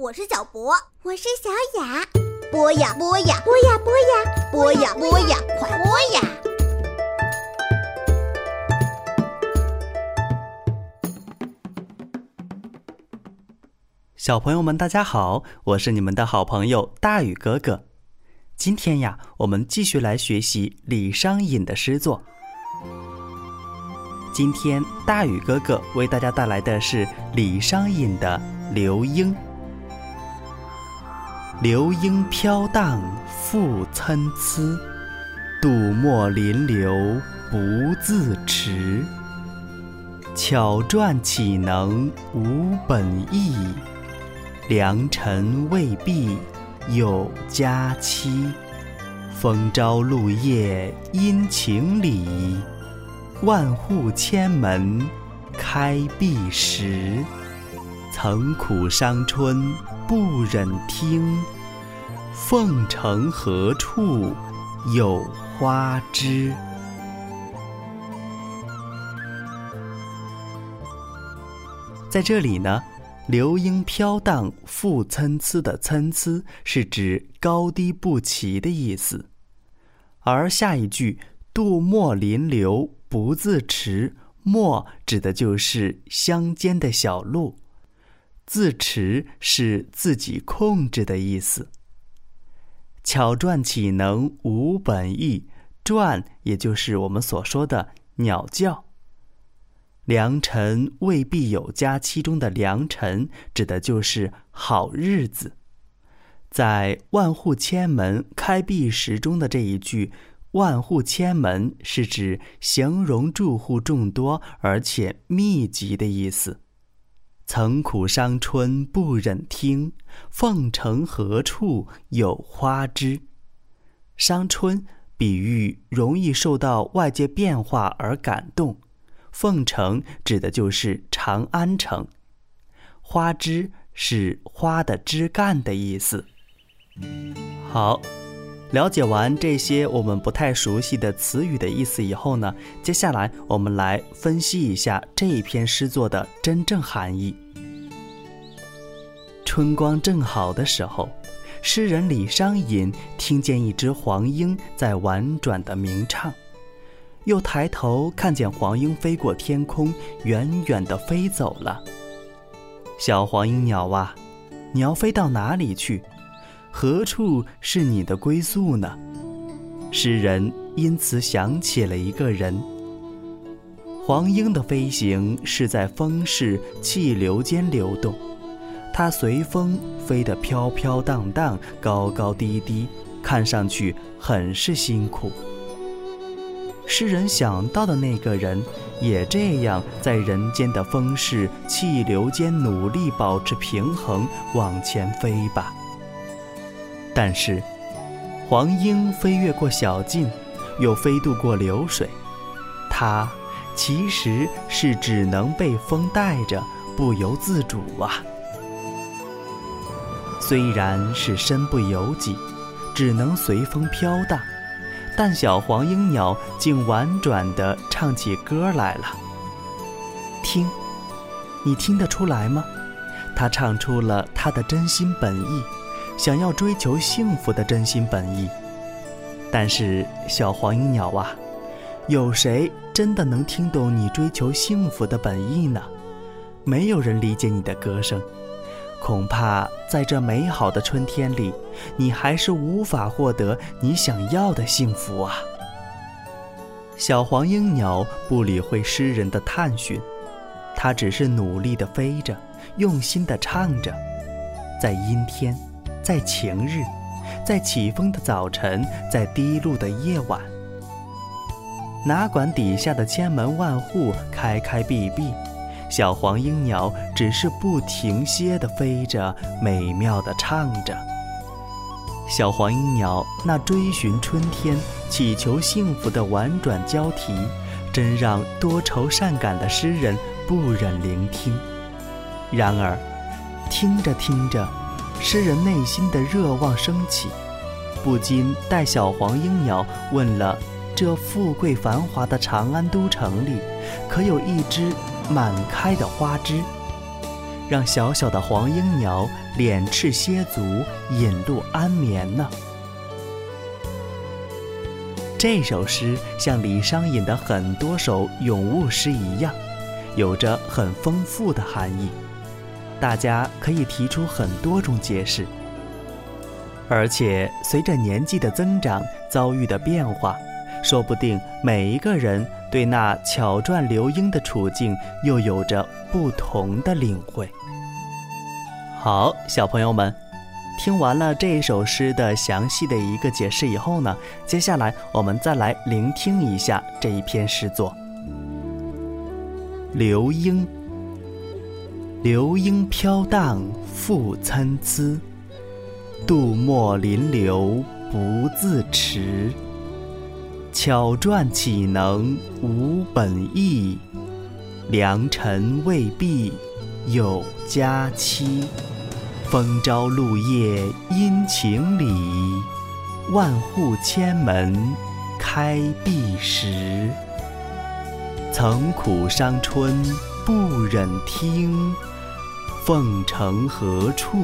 我是小博，我是小雅。播呀播呀，播呀播呀，播呀播呀，快播呀！小朋友们，大家好，我是你们的好朋友大宇哥哥。今天呀，我们继续来学习李商隐的诗作。今天大宇哥哥为大家带来的是李商隐的《刘英》。流莺飘荡复参差，杜墨临流不自持。巧传岂能无本意？良辰未必有佳期。风朝露夜阴晴里，万户千门开闭时。曾苦伤春不忍听，凤城何处有花枝？在这里呢，“流莺飘荡复参差”的“参差”是指高低不齐的意思，而下一句“杜墨临流不自持”，“墨”指的就是乡间的小路。自持是自己控制的意思。巧传岂能无本意？传也就是我们所说的鸟叫。良辰未必有佳期中的良辰，指的就是好日子。在万户千门开闭时中的这一句，万户千门是指形容住户众多而且密集的意思。曾苦伤春不忍听，凤城何处有花枝？伤春比喻容易受到外界变化而感动，凤城指的就是长安城。花枝是花的枝干的意思。好。了解完这些我们不太熟悉的词语的意思以后呢，接下来我们来分析一下这一篇诗作的真正含义。春光正好的时候，诗人李商隐听见一只黄莺在婉转的鸣唱，又抬头看见黄莺飞过天空，远远地飞走了。小黄莺鸟啊，你要飞到哪里去？何处是你的归宿呢？诗人因此想起了一个人。黄莺的飞行是在风势、气流间流动，它随风飞得飘飘荡荡、高高低低，看上去很是辛苦。诗人想到的那个人，也这样在人间的风势、气流间努力保持平衡，往前飞吧。但是，黄莺飞越过小径，又飞渡过流水，它其实是只能被风带着，不由自主啊。虽然是身不由己，只能随风飘荡，但小黄莺鸟竟婉转地唱起歌来了。听，你听得出来吗？它唱出了它的真心本意。想要追求幸福的真心本意，但是小黄莺鸟啊，有谁真的能听懂你追求幸福的本意呢？没有人理解你的歌声，恐怕在这美好的春天里，你还是无法获得你想要的幸福啊！小黄莺鸟不理会诗人的探寻，它只是努力地飞着，用心地唱着，在阴天。在晴日，在起风的早晨，在低露的夜晚，哪管底下的千门万户开开闭闭，小黄莺鸟只是不停歇地飞着，美妙地唱着。小黄莺鸟那追寻春天、祈求幸福的婉转交啼，真让多愁善感的诗人不忍聆听。然而，听着听着。诗人内心的热望升起，不禁带小黄莺鸟问了：这富贵繁华的长安都城里，可有一只满开的花枝？让小小的黄莺鸟敛翅歇足，引路安眠呢？这首诗像李商隐的很多首咏物诗一样，有着很丰富的含义。大家可以提出很多种解释，而且随着年纪的增长，遭遇的变化，说不定每一个人对那巧传流莺的处境又有着不同的领会。好，小朋友们，听完了这一首诗的详细的一个解释以后呢，接下来我们再来聆听一下这一篇诗作《流莺》。流莺飘荡复参差，杜墨临流不自持。巧赚岂能无本意？良辰未必有佳期。风朝露夜阴晴里，万户千门开闭时。曾苦伤春不忍听。凤城何处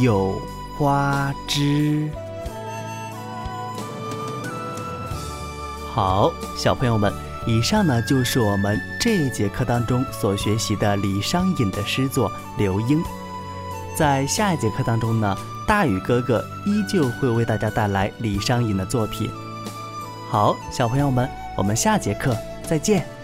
有花枝？好，小朋友们，以上呢就是我们这一节课当中所学习的李商隐的诗作《刘英》。在下一节课当中呢，大宇哥哥依旧会为大家带来李商隐的作品。好，小朋友们，我们下节课再见。